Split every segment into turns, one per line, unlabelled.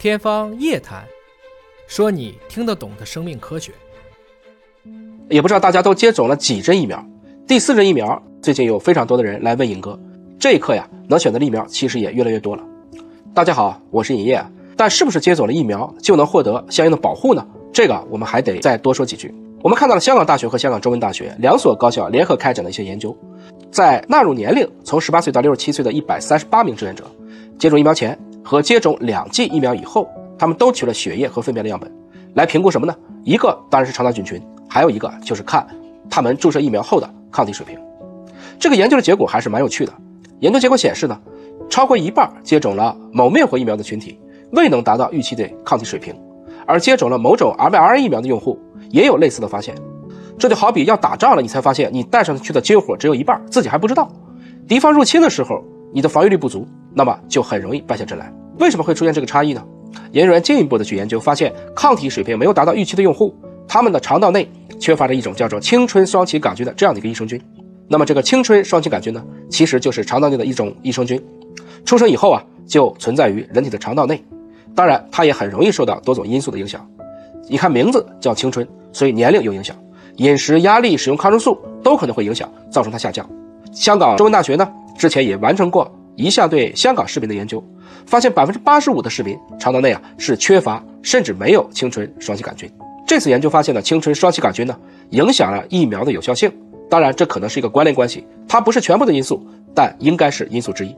天方夜谭，说你听得懂的生命科学。
也不知道大家都接种了几针疫苗。第四针疫苗，最近有非常多的人来问尹哥，这一刻呀，能选择的疫苗其实也越来越多了。大家好，我是尹烨。但是不是接种了疫苗就能获得相应的保护呢？这个我们还得再多说几句。我们看到了香港大学和香港中文大学两所高校联合开展的一些研究，在纳入年龄从十八岁到六十七岁的一百三十八名志愿者，接种疫苗前和接种两剂疫苗以后，他们都取了血液和粪便的样本，来评估什么呢？一个当然是肠道菌群，还有一个就是看他们注射疫苗后的抗体水平。这个研究的结果还是蛮有趣的。研究结果显示呢，超过一半接种了某灭活疫苗的群体未能达到预期的抗体水平，而接种了某种 mRNA 疫苗的用户。也有类似的发现，这就好比要打仗了，你才发现你带上去的军火只有一半，自己还不知道。敌方入侵的时候，你的防御力不足，那么就很容易败下阵来。为什么会出现这个差异呢？研究员进一步的去研究，发现抗体水平没有达到预期的用户，他们的肠道内缺乏着一种叫做青春双歧杆菌的这样的一个益生菌。那么这个青春双歧杆菌呢，其实就是肠道内的一种益生菌，出生以后啊，就存在于人体的肠道内。当然，它也很容易受到多种因素的影响。你看名字叫青春。所以年龄有影响，饮食、压力、使用抗生素都可能会影响，造成它下降。香港中文大学呢，之前也完成过一项对香港市民的研究，发现百分之八十五的市民肠道内啊是缺乏甚至没有青春双歧杆菌。这次研究发现呢，青春双歧杆菌呢影响了疫苗的有效性。当然，这可能是一个关联关系，它不是全部的因素，但应该是因素之一。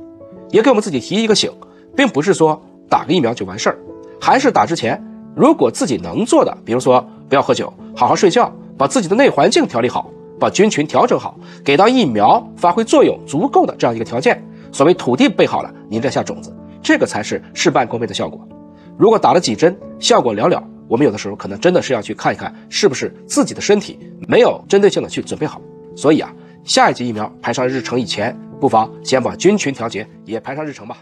也给我们自己提一个醒，并不是说打个疫苗就完事儿，还是打之前，如果自己能做的，比如说不要喝酒。好好睡觉，把自己的内环境调理好，把菌群调整好，给到疫苗发挥作用足够的这样一个条件。所谓土地备好了，您再下种子，这个才是事半功倍的效果。如果打了几针，效果寥寥，我们有的时候可能真的是要去看一看，是不是自己的身体没有针对性的去准备好。所以啊，下一剂疫苗排上日程以前，不妨先把菌群调节也排上日程吧。